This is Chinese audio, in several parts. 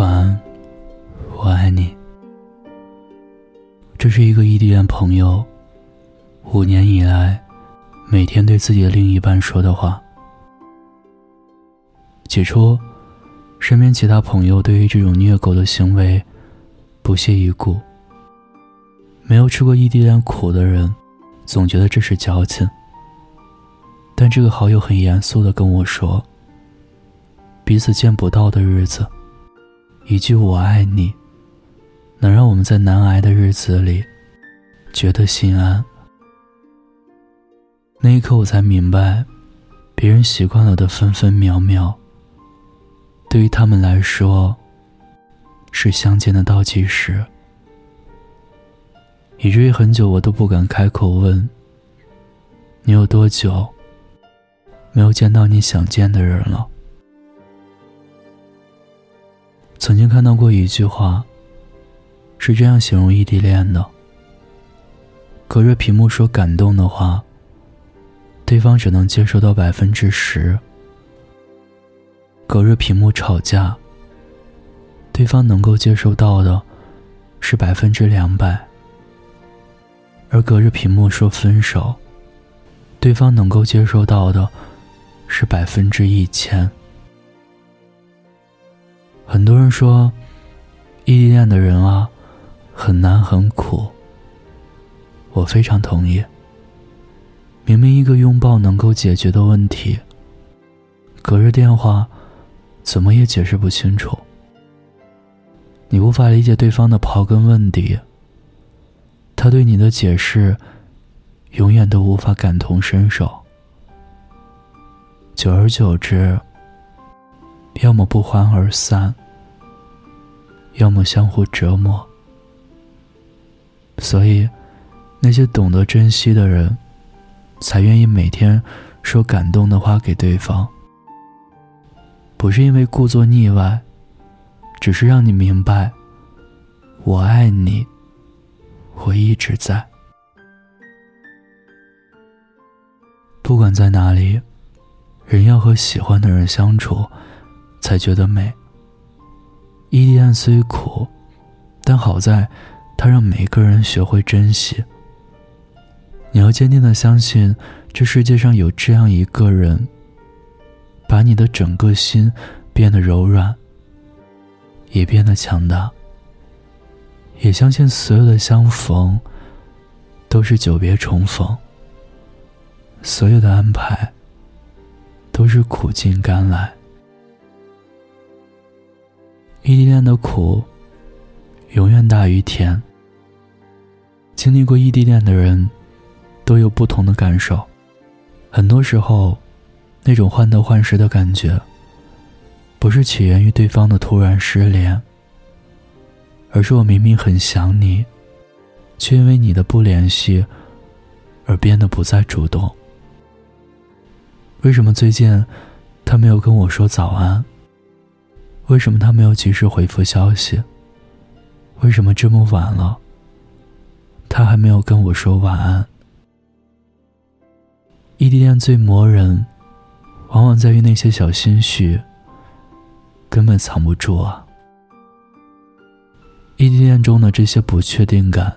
晚安，我爱你。这是一个异地恋朋友五年以来每天对自己的另一半说的话。起初，身边其他朋友对于这种虐狗的行为不屑一顾。没有吃过异地恋苦的人，总觉得这是矫情。但这个好友很严肃的跟我说：“彼此见不到的日子。”一句“我爱你”，能让我们在难挨的日子里觉得心安。那一刻，我才明白，别人习惯了的分分秒秒，对于他们来说，是相见的倒计时。以至于很久，我都不敢开口问：“你有多久没有见到你想见的人了？”曾经看到过一句话，是这样形容异地恋的：隔着屏幕说感动的话，对方只能接受到百分之十；隔着屏幕吵架，对方能够接受到的是百分之两百；而隔着屏幕说分手，对方能够接受到的是百分之一千。很多人说，异地恋的人啊，很难很苦。我非常同意。明明一个拥抱能够解决的问题，隔着电话，怎么也解释不清楚。你无法理解对方的刨根问底，他对你的解释，永远都无法感同身受。久而久之。要么不欢而散，要么相互折磨。所以，那些懂得珍惜的人，才愿意每天说感动的话给对方。不是因为故作腻歪，只是让你明白，我爱你，我一直在。不管在哪里，人要和喜欢的人相处。才觉得美。异地恋虽苦，但好在，它让每一个人学会珍惜。你要坚定的相信，这世界上有这样一个人，把你的整个心变得柔软，也变得强大。也相信所有的相逢，都是久别重逢。所有的安排，都是苦尽甘来。异地恋的苦，永远大于甜。经历过异地恋的人，都有不同的感受。很多时候，那种患得患失的感觉，不是起源于对方的突然失联，而是我明明很想你，却因为你的不联系，而变得不再主动。为什么最近，他没有跟我说早安？为什么他没有及时回复消息？为什么这么晚了，他还没有跟我说晚安？异地恋最磨人，往往在于那些小心绪，根本藏不住啊。异地恋中的这些不确定感，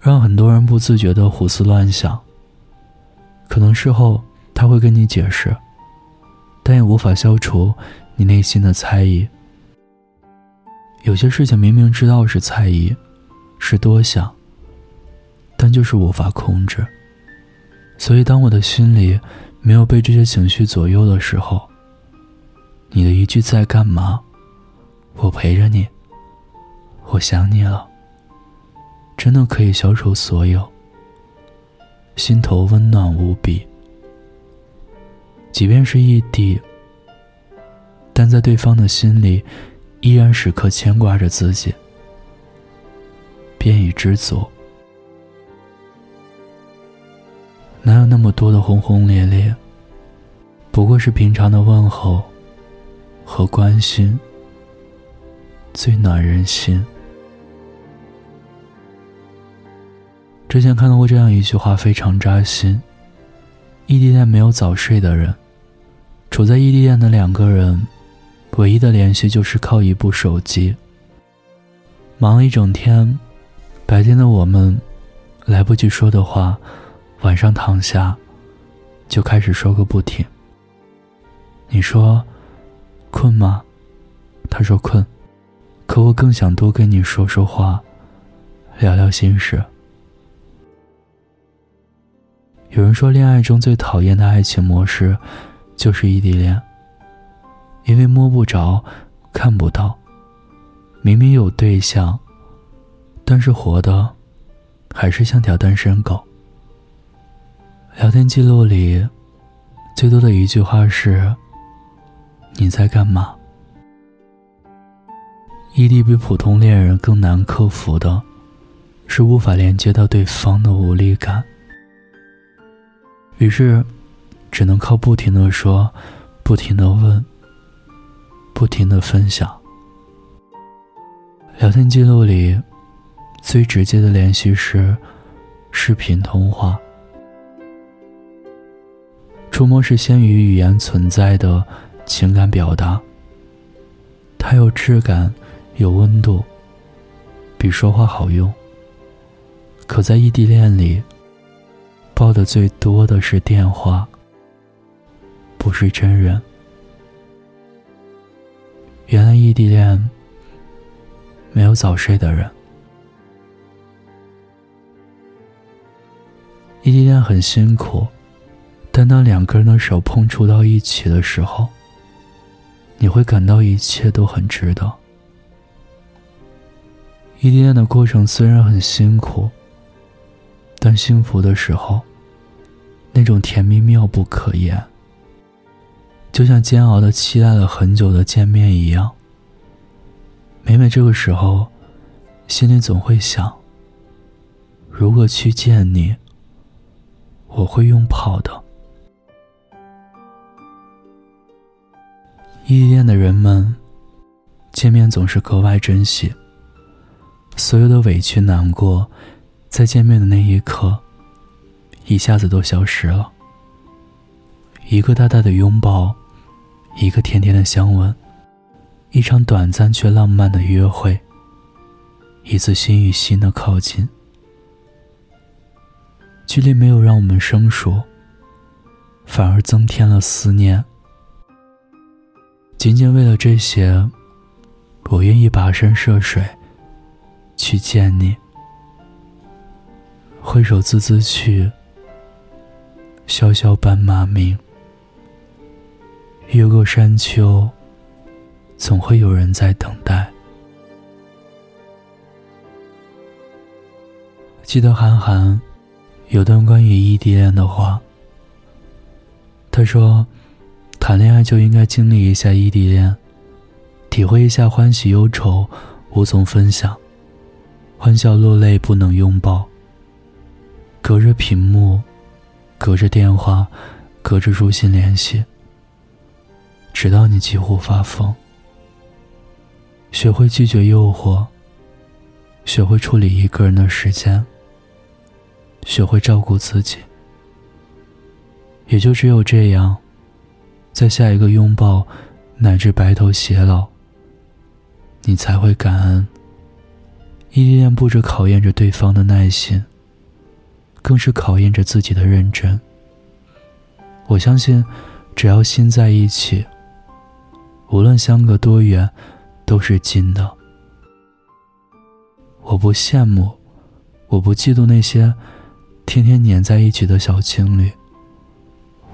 让很多人不自觉的胡思乱想。可能事后他会跟你解释，但也无法消除你内心的猜疑。有些事情明明知道是猜疑，是多想，但就是无法控制。所以，当我的心里没有被这些情绪左右的时候，你的一句“在干嘛”，我陪着你，我想你了，真的可以消除所有，心头温暖无比。即便是异地，但在对方的心里。依然时刻牵挂着自己，便已知足。哪有那么多的轰轰烈烈？不过是平常的问候和关心，最暖人心。之前看到过这样一句话，非常扎心：异地恋没有早睡的人，处在异地恋的两个人。唯一的联系就是靠一部手机。忙了一整天，白天的我们来不及说的话，晚上躺下就开始说个不停。你说困吗？他说困，可我更想多跟你说说话，聊聊心事。有人说，恋爱中最讨厌的爱情模式就是异地恋，因为摸不着，看不到。明明有对象，但是活的还是像条单身狗。聊天记录里最多的一句话是：“你在干嘛？”异地比普通恋人更难克服的，是无法连接到对方的无力感。于是，只能靠不停的说，不停的问，不停的分享。聊天记录里，最直接的联系是视频通话。触摸是先于语言存在的情感表达，它有质感，有温度，比说话好用。可在异地恋里，抱的最多的是电话，不是真人。原来异地恋。没有早睡的人，异地恋很辛苦，但当两个人的手碰触到一起的时候，你会感到一切都很值得。异地恋的过程虽然很辛苦，但幸福的时候，那种甜蜜妙不可言，就像煎熬的期待了很久的见面一样。每每这个时候，心里总会想：如果去见你，我会用跑的。异地恋的人们，见面总是格外珍惜。所有的委屈难过，在见面的那一刻，一下子都消失了。一个大大的拥抱，一个甜甜的香吻。一场短暂却浪漫的约会，一次心与心的靠近。距离没有让我们生疏，反而增添了思念。仅仅为了这些，我愿意跋山涉水去见你。挥手自兹去，萧萧斑马鸣。越过山丘。总会有人在等待。记得韩寒有段关于异地恋的话，他说：“谈恋爱就应该经历一下异地恋，体会一下欢喜忧愁无从分享，欢笑落泪不能拥抱，隔着屏幕，隔着电话，隔着书信联系，直到你几乎发疯。”学会拒绝诱惑，学会处理一个人的时间，学会照顾自己。也就只有这样，在下一个拥抱乃至白头偕老，你才会感恩。异地恋不止考验着对方的耐心，更是考验着自己的认真。我相信，只要心在一起，无论相隔多远。都是金的。我不羡慕，我不嫉妒那些天天黏在一起的小情侣。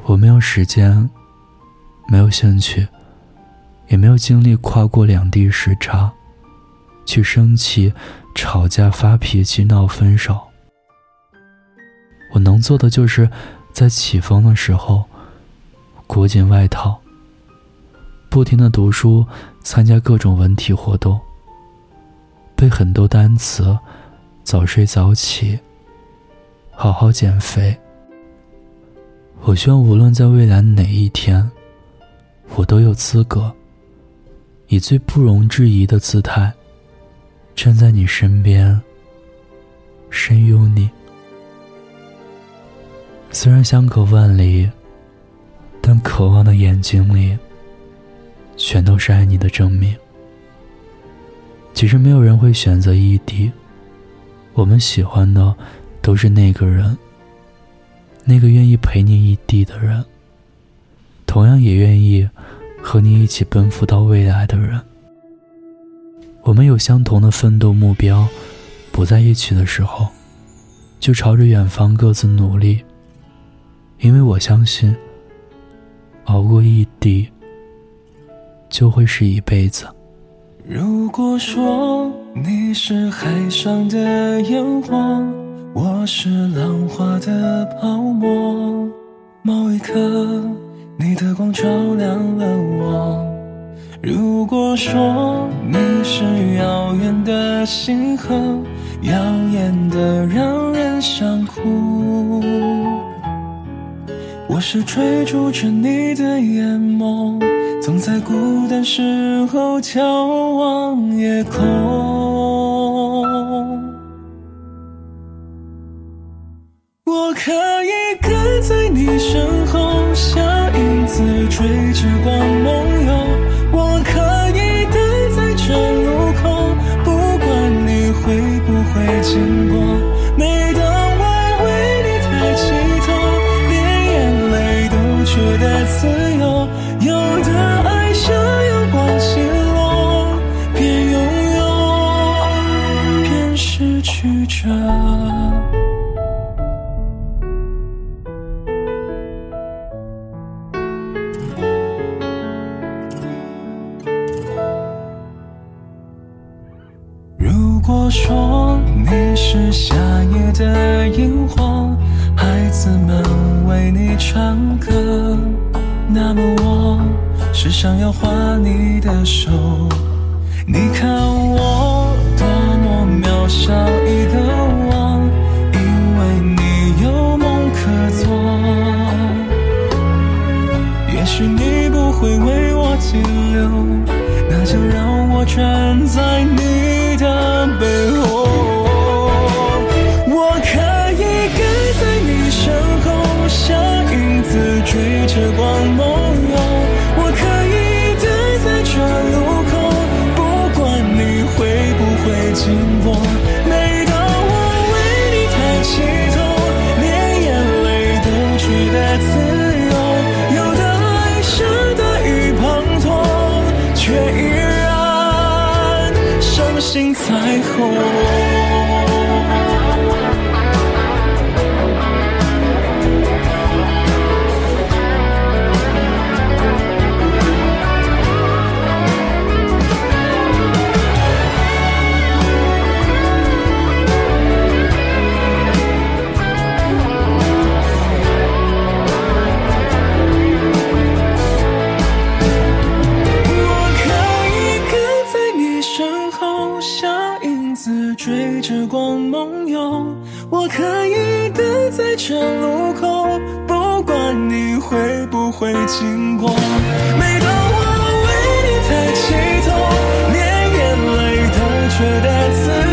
我没有时间，没有兴趣，也没有精力跨过两地时差，去生气、吵架、发脾气、闹分手。我能做的就是在起风的时候裹紧外套。不停的读书，参加各种文体活动，背很多单词，早睡早起，好好减肥。我希望无论在未来哪一天，我都有资格，以最不容置疑的姿态，站在你身边，深拥你。虽然相隔万里，但渴望的眼睛里。全都是爱你的证明。其实没有人会选择异地，我们喜欢的都是那个人，那个愿意陪你异地的人，同样也愿意和你一起奔赴到未来的人。我们有相同的奋斗目标，不在一起的时候，就朝着远方各自努力。因为我相信，熬过异地，就会是一辈子。如果说你是海上的烟火，我是浪花的泡沫，某一刻，你的光照亮了我。如果说你是遥远的星河，耀眼的让人想哭。我是追逐着你的眼眸，总在孤单时候眺望夜空。我可以跟在你身后，像影子追着光梦说。你是夏夜的萤火，孩子们为你唱歌。那么我是想要画你的手。你看我多么渺小一个我，会经过每当我为你抬起头连眼泪都觉得自由。有的爱像大雨滂沱却依然相信彩虹会不会经过。每当我为你抬起头，连眼泪都觉得自。